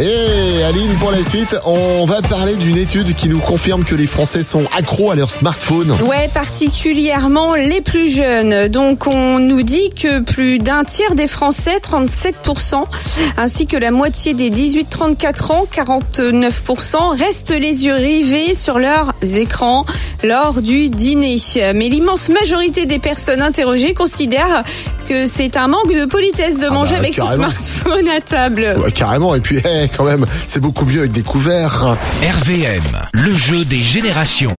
Et Aline, pour la suite, on va parler d'une étude qui nous confirme que les Français sont accros à leur smartphone. Ouais, particulièrement les plus jeunes. Donc on nous dit que plus d'un tiers des Français, 37%, ainsi que la moitié des 18-34 ans, 49%, restent les yeux rivés sur leurs écrans lors du dîner. Mais l'immense majorité des personnes interrogées considèrent que c'est un manque de politesse de manger bah, avec son carrément. À table. Ouais, carrément. Et puis, eh, quand même, c'est beaucoup mieux avec des couverts. RVM, le jeu des générations.